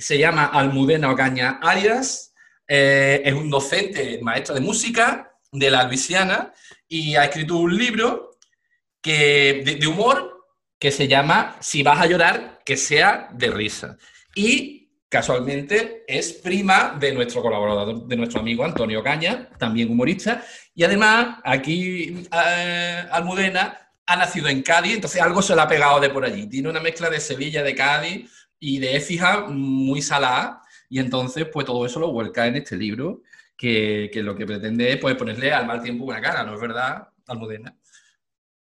se llama Almudena Ocaña Arias, eh, es un docente, maestro de música de la Luisiana y ha escrito un libro que, de, humor que se llama Si vas a llorar, que sea de risa. Y casualmente es prima de nuestro colaborador, de nuestro amigo Antonio Caña, también humorista. Y además, aquí eh, Almudena ha nacido en Cádiz, entonces algo se le ha pegado de por allí. Tiene una mezcla de Sevilla, de Cádiz y de Écija muy salada. Y entonces, pues todo eso lo vuelca en este libro, que, lo que pretende es pues, ponerle al mal tiempo una cara, ¿no es verdad, Almudena?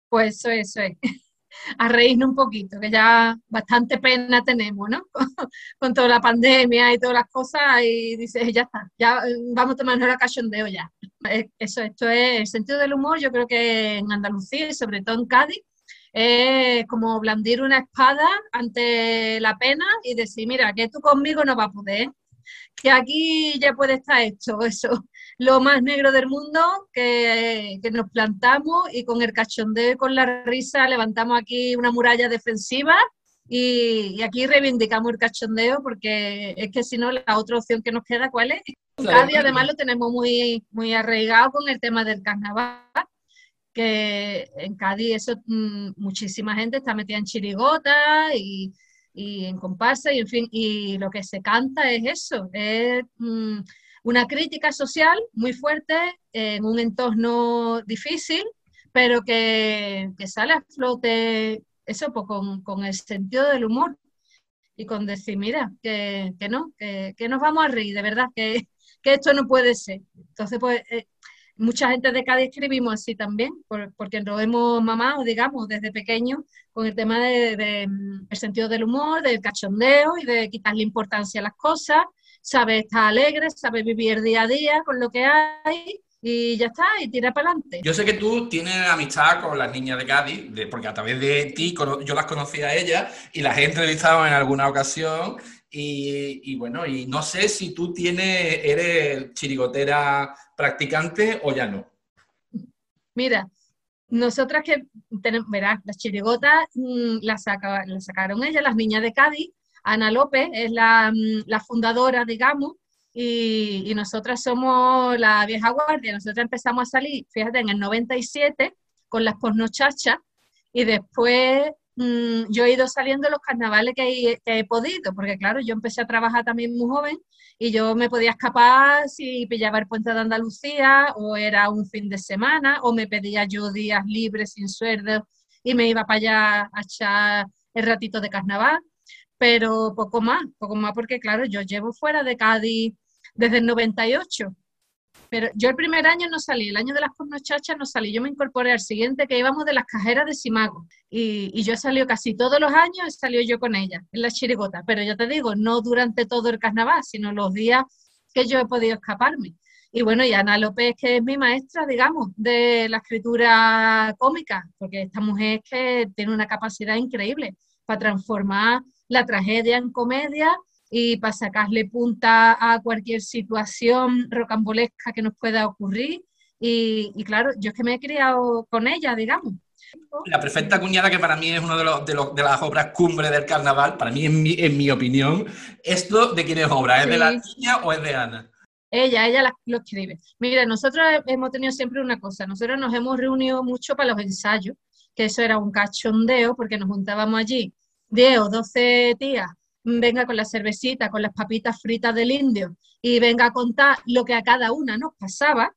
Pues eso, eso es. A reírnos un poquito, que ya bastante pena tenemos, ¿no? Con, toda la pandemia y todas las cosas, y dices, ya está, ya vamos a tomarnos la cachondeo ya. Eso, esto es el sentido del humor, yo creo que en Andalucía y sobre todo en Cádiz, es como blandir una espada ante la pena y decir, mira, que tú conmigo no vas a poder, que aquí ya puede estar hecho eso, lo más negro del mundo, que, nos plantamos y con el cachondeo y con la risa levantamos aquí una muralla defensiva y, aquí reivindicamos el cachondeo porque es que si no, la otra opción que nos queda, ¿cuál es? Cádiz además lo tenemos muy, muy arraigado con el tema del carnaval, que en Cádiz eso, mm, muchísima gente está metida en chirigota y, en comparsa y en fin, y lo que se canta es eso, es mm, una crítica social muy fuerte en un entorno difícil, pero que, sale a flote eso pues, con, el sentido del humor y con decir, mira, que, que no, que, nos vamos a reír, de verdad, que, que esto no puede ser. Entonces, pues, eh, mucha gente de Cádiz escribimos así también, porque nos hemos mamado, digamos, desde pequeño con el tema del de, mm, el sentido del humor, del cachondeo y de quitarle importancia a las cosas, sabe estar alegre, sabe vivir día a día con lo que hay y ya está, y tira para adelante. Yo sé que tú tienes amistad con las niñas de Cádiz, porque a través de ti yo las conocí a ellas y las he entrevistado en alguna ocasión. Y, bueno, y no sé si tú tienes, eres chirigotera practicante o ya no. Mira, nosotras que tenemos, verás, las chirigotas mm, las, sacaron ellas, las niñas de Cádiz. Ana López es la, mm, la fundadora, digamos, y, y, nosotras somos la vieja guardia. Nosotras empezamos a salir, fíjate, en el 97 con las pornochachas y después mm, yo he ido saliendo los carnavales que he, podido, porque claro, yo empecé a trabajar también muy joven y yo me podía escapar si pillaba el puente de Andalucía o era un fin de semana o me pedía yo días libres sin sueldo y me iba para allá a echar el ratito de carnaval, pero poco más, poco más porque claro, yo llevo fuera de Cádiz desde el 98. Pero yo el primer año no salí, el año de las pornochachas no salí, yo me incorporé al siguiente que íbamos de las cajeras de Simago. Y, yo he salido casi todos los años, he salido yo con ella en la chirigota, pero ya te digo, no durante todo el carnaval, sino los días que yo he podido escaparme. Y bueno, y Ana López, que es mi maestra, digamos, de la escritura cómica, porque esta mujer es que tiene una capacidad increíble para transformar la tragedia en comedia y para sacarle punta a cualquier situación rocambolesca que nos pueda ocurrir. Y, claro, yo es que me he criado con ella, digamos. La perfecta cuñada, que para mí es una de, los, de, las obras cumbre del carnaval, para mí, en mi, en mi opinión, ¿esto de quién es obra? ¿Es de la niña o es de Ana? Ella, ella lo escribe. Mira, nosotros hemos tenido siempre una cosa, nosotros nos hemos reunido mucho para los ensayos, que eso era un cachondeo, porque nos juntábamos allí 10 o 12 tías venga con la cervecita, con las papitas fritas del indio y venga a contar lo que a cada una nos pasaba.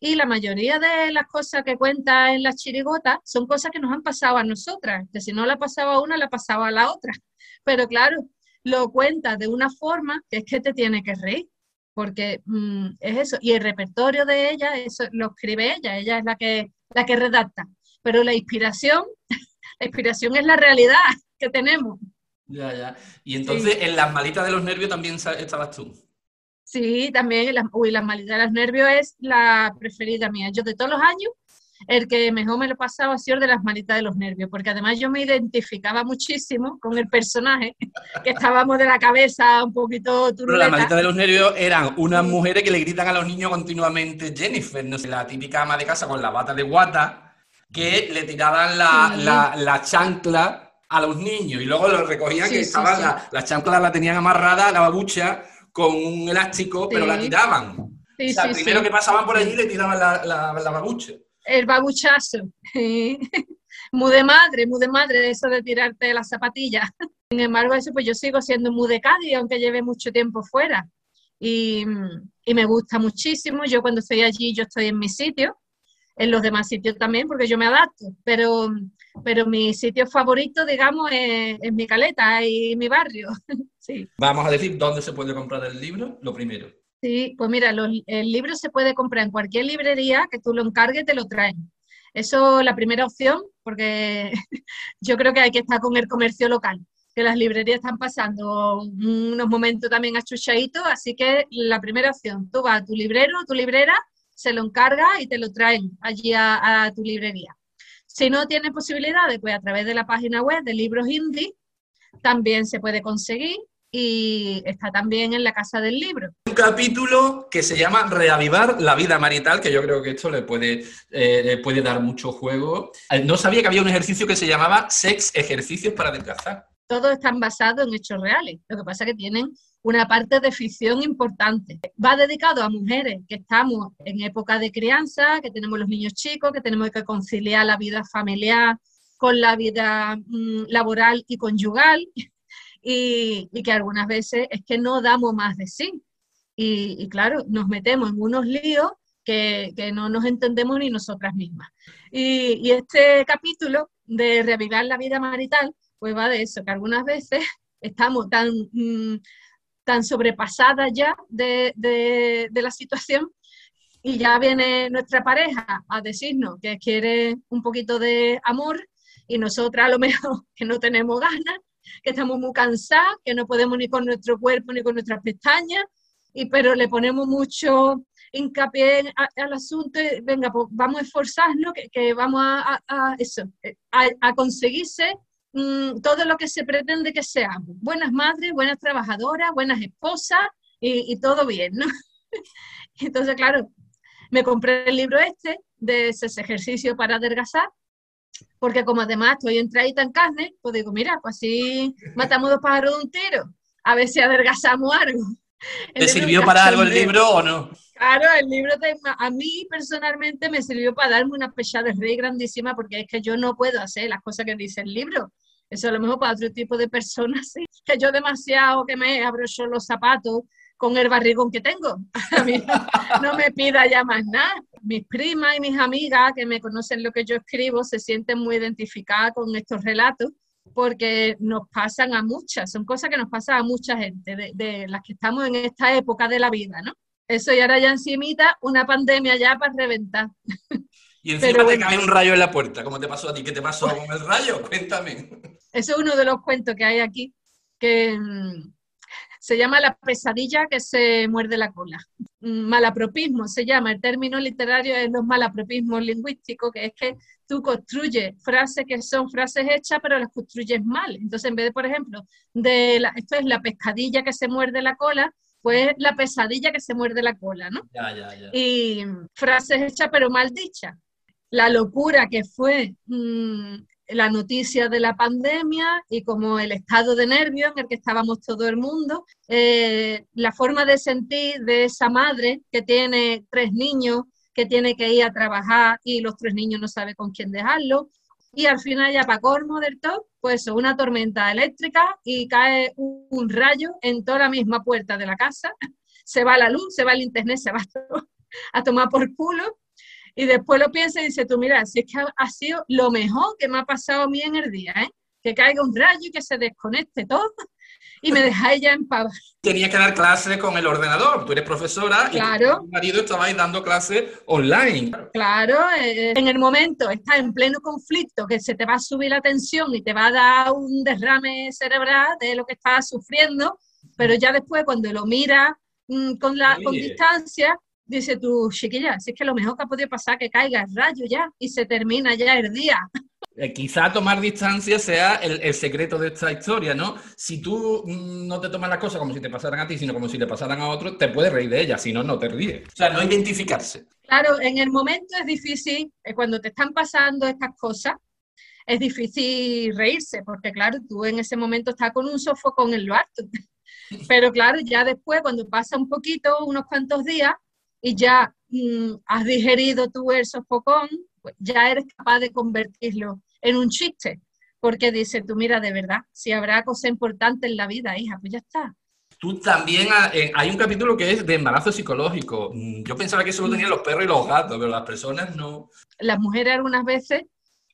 Y la mayoría de las cosas que cuenta en las chirigotas son cosas que nos han pasado a nosotras, que si no la pasaba a una, la pasaba a la otra. Pero claro, lo cuenta de una forma que es que te tiene que reír, porque mm, es eso. Y el repertorio de ella, eso lo escribe ella, ella es la que, la que redacta. Pero la inspiración, la inspiración es la realidad que tenemos. Ya, ya. Y entonces en las malitas de los nervios también estabas tú. Sí, también, las, uy, las malitas de los nervios es la preferida mía. Yo de todos los años, el que mejor me lo pasaba ha sido de las malitas de los nervios, porque además yo me identificaba muchísimo con el personaje, que estábamos de la cabeza un poquito turuleta. Pero las malitas de los nervios eran unas mujeres que le gritan a los niños continuamente Jennifer, no sé, la típica ama de casa con la bata de guata, que le tiraban la, la chancla a los niños y luego los recogían que estaban, las la chanclas la tenían amarrada, la babucha, con un elástico, pero la tiraban. o sea, primero que pasaban por allí le tiraban la, la, babucha. El babuchazo. muy de madre, muy de madre eso de tirarte las zapatillas. Sin embargo, eso pues yo sigo siendo muy de Cádiz, aunque lleve mucho tiempo fuera. Y, y, me gusta muchísimo. Yo cuando estoy allí, yo estoy en mi sitio, en los demás sitios también, porque yo me adapto, pero, pero mi sitio favorito, digamos, es, mi caleta y mi barrio. sí. Vamos a decir dónde se puede comprar el libro, lo primero. Sí, pues mira, el libro se puede comprar en cualquier librería que tú lo encargues, te lo traen. Eso la primera opción, porque yo creo que hay que estar con el comercio local, que las librerías están pasando unos momentos también achuchaditos, así que la primera opción, tú vas a tu librero, tu librera, se lo encarga y te lo traen allí a, tu librería. Si no tienes posibilidades, pues a través de la página web de Libros Indie también se puede conseguir y está también en la Casa del Libro. Un capítulo que se llama Reavivar la vida marital, que yo creo que esto le puede, eh, puede dar mucho juego. Eh, no sabía que había un ejercicio que se llamaba Sex Ejercicios para Desplazar. Todos están basados en hechos reales. Lo que pasa es que tienen una parte de ficción importante. Va dedicado a mujeres que estamos en época de crianza, que tenemos los niños chicos, que tenemos que conciliar la vida familiar con la vida mm, laboral y conyugal, y, que algunas veces es que no damos más de sí. Y, claro, nos metemos en unos líos que, no nos entendemos ni nosotras mismas. Y, y este capítulo de reavivar la vida marital, pues va de eso, que algunas veces estamos tan mm, tan sobrepasada ya de, la situación. Y ya viene nuestra pareja a decirnos que quiere un poquito de amor y nosotras a lo mejor que no tenemos ganas, que estamos muy cansadas, que no podemos ni con nuestro cuerpo ni con nuestras pestañas, y, pero le ponemos mucho hincapié al asunto, venga, pues vamos a esforzarnos, que, vamos a, eso, a conseguirse Mm, todo lo que se pretende que seamos. Buenas madres, buenas trabajadoras, buenas esposas y, todo bien, ¿no? Entonces, claro, me compré el libro este de ese ejercicio para adelgazar, porque como además estoy entradita en carne, pues digo, mira, pues así matamos dos pájaros de un tiro, a ver si adelgazamos algo. ¿Te sirvió para algo el libro o no? Claro, el libro a mí personalmente me sirvió para darme una pechada de rey grandísima porque es que yo no puedo hacer las cosas que dice el libro. Eso a lo mejor para otro tipo de personas, sí. Que yo demasiado que me abrocho los zapatos con el barrigón que tengo. A mí no, me pida ya más nada. Mis primas y mis amigas que me conocen lo que yo escribo se sienten muy identificadas con estos relatos porque nos pasan a muchas, son cosas que nos pasan a mucha gente, de, de las que estamos en esta época de la vida, ¿no? Eso y ahora ya encimita una pandemia ya para reventar. Y encima te cae un rayo en la puerta, ¿cómo te pasó a ti? ¿Qué te pasó con el rayo? Cuéntame. Ese es uno de los cuentos que hay aquí, que mm, se llama La pesadilla que se muerde la cola. Mm, malapropismo se llama, el término literario es los malapropismos lingüísticos, que es que tú construyes frases que son frases hechas, pero las construyes mal. Entonces, en vez de, por ejemplo, de esto es la pescadilla que se muerde la cola, pues la pesadilla que se muerde la cola, ¿no? Ya, ya, ya. Y frases hechas pero mal dichas. La locura que fue mm, la noticia de la pandemia y como el estado de nervios en el que estábamos todo el mundo, eh, la forma de sentir de esa madre que tiene tres niños, que tiene que ir a trabajar y los tres niños no sabe con quién dejarlo. Y al final ya para colmo del todo, pues una tormenta eléctrica y cae un, rayo en toda la misma puerta de la casa, se va la luz, se va el internet, se va a tomar por culo y después lo piensa y dice tú, mira, si es que ha, sido lo mejor que me ha pasado a mí en el día, ¿eh? que caiga un rayo y que se desconecte todo y me dejáis ya en paz. Tenías que dar clases con el ordenador, tú eres profesora claro. y tu marido estabais dando clases online. Claro, eh, en el momento estás en pleno conflicto, que se te va a subir la tensión y te va a dar un derrame cerebral de lo que estás sufriendo, pero ya después cuando lo miras mm, con, la, con distancia, dice tú, chiquilla, si es que lo mejor que ha podido pasar que caiga el rayo ya y se termina ya el día. Eh, quizá tomar distancia sea el, secreto de esta historia, ¿no? Si tú mm, no te tomas las cosas como si te pasaran a ti, sino como si le pasaran a otro, te puedes reír de ellas, si no, no te ríes. O sea, no identificarse. Claro, en el momento es difícil, eh, cuando te están pasando estas cosas, es difícil reírse, porque claro, tú en ese momento estás con un sofocón en lo alto. Pero claro, ya después, cuando pasa un poquito, unos cuantos días, y ya mm, has digerido tu el sofocón, pues ya eres capaz de convertirlo en un chiste. Porque dices tú, mira, de verdad, si habrá cosa importante en la vida, hija, pues ya está. Tú también, eh, hay un capítulo que es de embarazo psicológico. Mm, yo pensaba que eso lo tenían los perros y los gatos, pero las personas no. Las mujeres algunas veces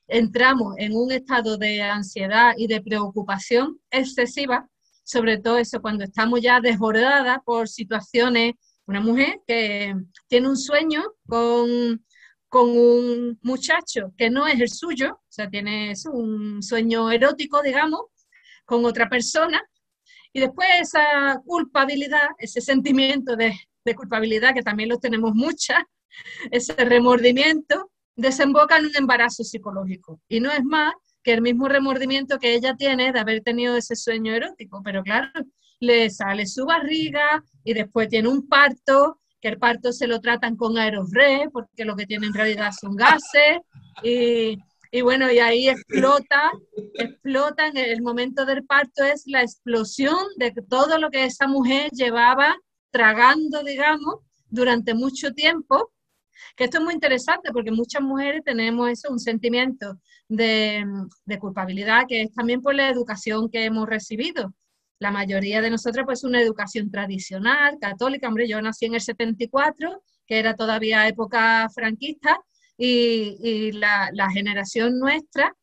entramos en un estado de ansiedad y de preocupación excesiva, sobre todo eso cuando estamos ya desbordadas por situaciones, una mujer que tiene un sueño con, con un muchacho que no es el suyo, o sea, tiene un sueño erótico, digamos, con otra persona, y después esa culpabilidad, ese sentimiento de, de culpabilidad, que también lo tenemos muchas, ese remordimiento, desemboca en un embarazo psicológico. Y no es más que el mismo remordimiento que ella tiene de haber tenido ese sueño erótico. Pero claro, le sale su barriga y después tiene un parto, que el parto se lo tratan con aerosre, porque lo que tiene en realidad son gases. Y, y bueno, y ahí explota, explota en el momento del parto, es la explosión de todo lo que esa mujer llevaba tragando, digamos, durante mucho tiempo que esto es muy interesante porque muchas mujeres tenemos eso, un sentimiento de, culpabilidad que es también por la educación que hemos recibido. La mayoría de nosotras pues una educación tradicional, católica. Hombre, yo nací en el 74, que era todavía época franquista, y, la, la, generación nuestra,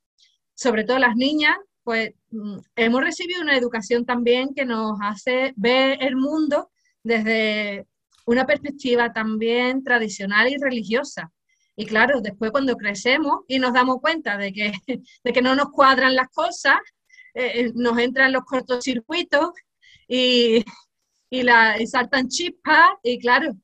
sobre todo las niñas, pues mm, hemos recibido una educación también que nos hace ver el mundo desde una perspectiva también tradicional y religiosa. Y claro, después cuando crecemos y nos damos cuenta de que, de que no nos cuadran las cosas, eh, eh, nos entran los cortocircuitos y, y, la, y saltan chispas y claro.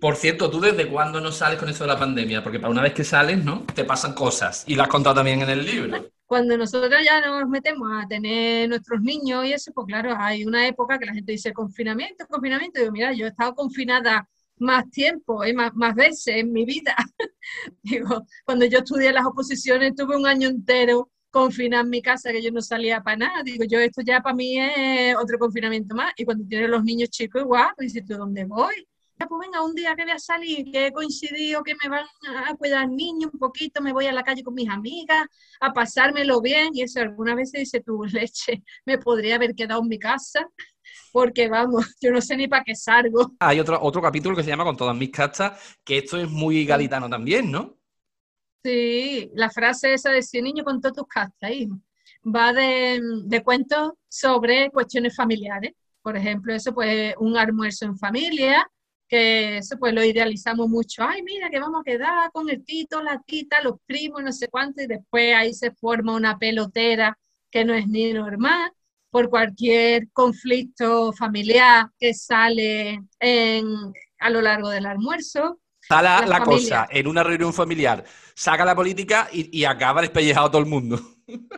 Por cierto, ¿tú desde cuándo no sales con eso de la pandemia? Porque para una vez que sales, ¿no? Te pasan cosas. Y lo has contado también en el libro cuando nosotros ya nos metemos a tener nuestros niños y eso, pues claro, hay una época que la gente dice confinamiento, confinamiento. Y digo, mira, yo he estado confinada más tiempo y más, más veces en mi vida. digo, cuando yo estudié las oposiciones tuve un año entero confinada en mi casa que yo no salía para nada. Digo, yo esto ya para mí es otro confinamiento más. Y cuando tienes los niños chicos, igual, pues dices, ¿tú dónde voy? pues venga, un día que voy a salir, que he coincidido que me van a cuidar niños un poquito, me voy a la calle con mis amigas, a pasármelo bien, y eso alguna vez dice tu leche, me podría haber quedado en mi casa, porque vamos, yo no sé ni para qué salgo. Hay otro, otro capítulo que se llama Con todas mis castas, que esto es muy gaditano también, ¿no? Sí, la frase esa de si niño con todas tus castas, hijo, va de, de cuentos sobre cuestiones familiares. Por ejemplo, eso pues un almuerzo en familia, que eso pues lo idealizamos mucho. Ay, mira, que vamos a quedar con el tito, la tita, los primos, no sé cuánto, y después ahí se forma una pelotera que no es ni normal por cualquier conflicto familiar que sale a lo largo del almuerzo. Sala la, cosa en una reunión familiar, saca la política y, y acaba despellejado todo el mundo.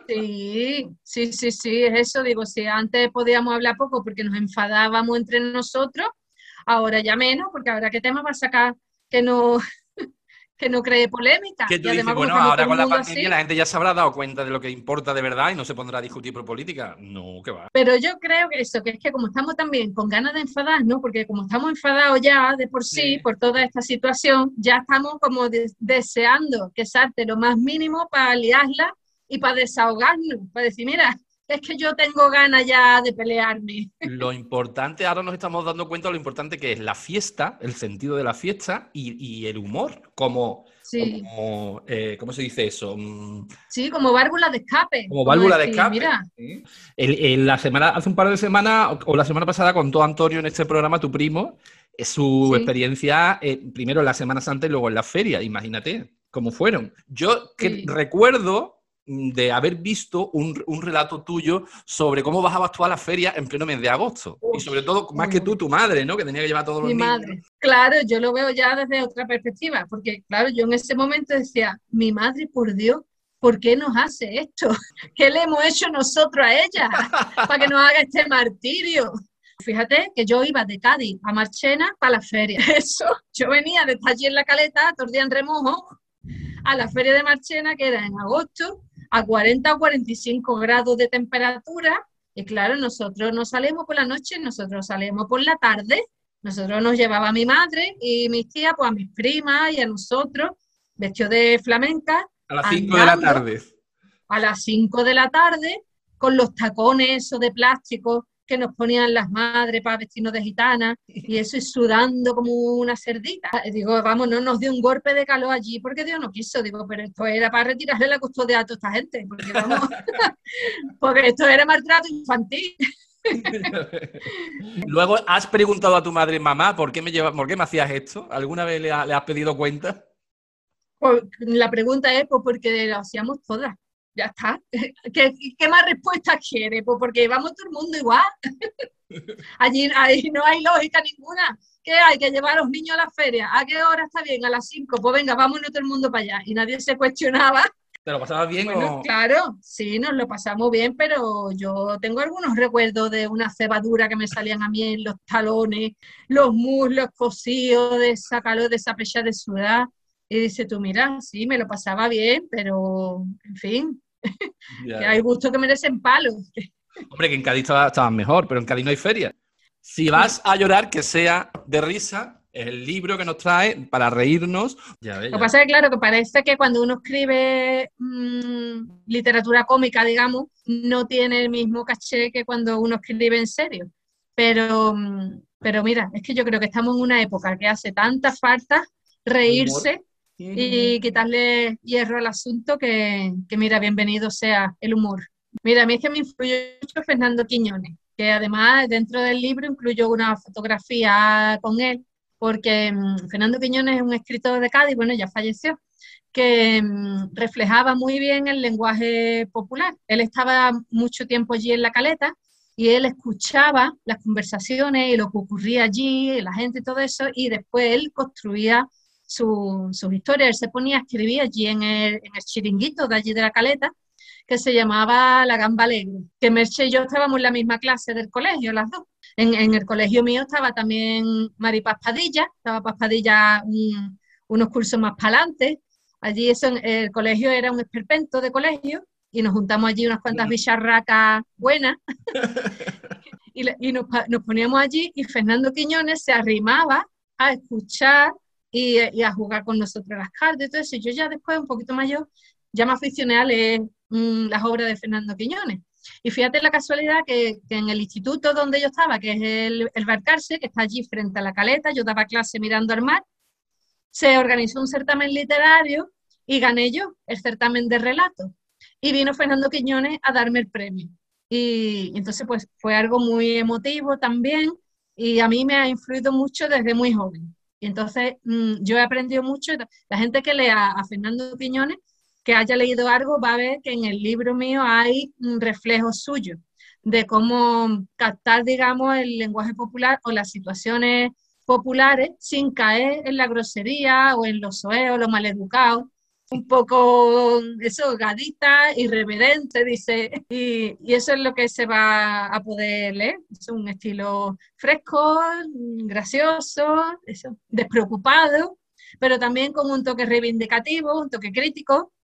Sí, sí, sí, sí, es eso. Digo, si antes podíamos hablar poco porque nos enfadábamos entre nosotros, ahora ya menos, porque ahora qué tema va a sacar que no, que no cree polémica. Que tú dices, bueno, ahora con la pandemia la gente ya se habrá dado cuenta de lo que importa de verdad y no se pondrá a discutir por política. No, que va. Pero yo creo que eso, que es que como estamos también con ganas de enfadar, ¿no? Porque como estamos enfadados ya de por sí, por toda esta situación, ya estamos como deseando que salte lo más mínimo para liarla y para desahogarnos, para decir, mira, es que yo tengo ganas ya de pelearme. Lo importante, ahora nos estamos dando cuenta de lo importante que es la fiesta, el sentido de la fiesta y, el humor, como, sí. Eh, ¿cómo se dice eso? Mm. Sí, como válvula de escape. Como válvula de escape. Mira. la semana, hace un par de semanas, o la semana pasada, contó Antonio en este programa, tu primo, eh, su experiencia eh, primero en la Semana Santa y luego en la feria, imagínate cómo fueron. Yo que recuerdo de haber visto un, relato tuyo sobre cómo bajabas tú a la feria en pleno mes de agosto. y sobre todo, más que tú, tu madre, ¿no? Que tenía que llevar todos los Mi madre. Claro, yo lo veo ya desde otra perspectiva, porque claro, yo en ese momento decía, mi madre, por Dios, ¿por qué nos hace esto? ¿Qué le hemos hecho nosotros a ella para que nos haga este martirio? Fíjate que yo iba de Cádiz a Marchena para la feria. Eso, yo venía de allí en la caleta, todo el día en remojo, a la feria de Marchena, que era en agosto, a 40 o 45 grados de temperatura. Y claro, nosotros no salimos por la noche, nosotros salimos por la tarde. Nosotros nos llevaba a mi madre y mis tías, pues a mis primas y a nosotros, vestidos de flamenca. A las 5 de la tarde. A las 5 de la tarde, con los tacones esos de plástico que nos ponían las madres para vestirnos de gitana y eso y sudando como una cerdita. Digo, vamos, no nos dio un golpe de calor allí porque Dios no quiso. Digo, pero esto era para retirarle la custodia a toda esta gente, porque, vamos, porque esto era maltrato infantil. Luego, ¿has preguntado a tu madre, mamá, ¿por qué me, lleva, por qué me hacías esto? ¿Alguna vez le, has pedido cuenta? Pues, la pregunta es, pues porque lo hacíamos todas ya está. ¿Qué, qué más respuestas quiere? Pues porque vamos todo el mundo igual. Allí, ahí no hay lógica ninguna. ¿Qué hay? Que llevar a los niños a la feria. ¿A qué hora está bien? A las 5. Pues venga, vámonos todo el mundo para allá. Y nadie se cuestionaba. ¿Te lo pasabas bien bueno, Claro, sí, nos lo pasamos bien, pero yo tengo algunos recuerdos de una cebadura que me salían a mí en los talones, los muslos cosidos, de esa calor, de esa pecha de sudar. Y dice tú, mira, sí, me lo pasaba bien, pero en fin, que hay gustos que merecen palos. Hombre, que en Cádiz estaban mejor, pero en Cádiz no hay feria. Si vas a llorar, que sea de risa, es el libro que nos trae para reírnos. Lo que pasa es que, claro, que parece que cuando uno escribe mm, literatura cómica, digamos, no tiene el mismo caché que cuando uno escribe en serio. Pero, mm, pero mira, es que yo creo que estamos en una época que hace tanta falta reírse y quitarle hierro al asunto que, que, mira, bienvenido sea el humor. Mira, a mí es que me influyó mucho Fernando Quiñones, que además dentro del libro incluyó una fotografía con él, porque mm, Fernando Quiñones es un escritor de Cádiz, bueno, ya falleció, que mm, reflejaba muy bien el lenguaje popular. Él estaba mucho tiempo allí en la caleta y él escuchaba las conversaciones y lo que ocurría allí, la gente y todo eso, y después él construía sus su historias. Él se ponía a escribir allí en el, en el, chiringuito de allí de la caleta, que se llamaba La Gamba Alegre, que Merche y yo estábamos en la misma clase del colegio, las dos. En, en el colegio mío estaba también Mari Paspadilla, estaba Paspadilla unos cursos más para adelante. Allí eso, el colegio era un esperpento de colegio y nos juntamos allí unas cuantas bicharracas buenas y, y nos, nos poníamos allí y Fernando Quiñones se arrimaba a escuchar y, a jugar con nosotros las cartas y todo eso. yo ya después, un poquito mayor, ya me aficioné a leer mm, las obras de Fernando Quiñones. Y fíjate la casualidad que, en el instituto donde yo estaba, que es el, el Barcarse, que está allí frente a la caleta, yo daba clase mirando al mar, se organizó un certamen literario y gané yo el certamen de relato. Y vino Fernando Quiñones a darme el premio. Y, y entonces pues fue algo muy emotivo también y a mí me ha influido mucho desde muy joven. Y entonces mm, yo he aprendido mucho. La gente que lea a Fernando Piñones, que haya leído algo, va a ver que en el libro mío hay un reflejo suyo de cómo captar, digamos, el lenguaje popular o las situaciones populares sin caer en la grosería o en los soeos, lo maleducados un poco eso, gadita, irreverente, dice, y, y, eso es lo que se va a poder leer. Es un estilo fresco, gracioso, eso, despreocupado, pero también con un toque reivindicativo, un toque crítico,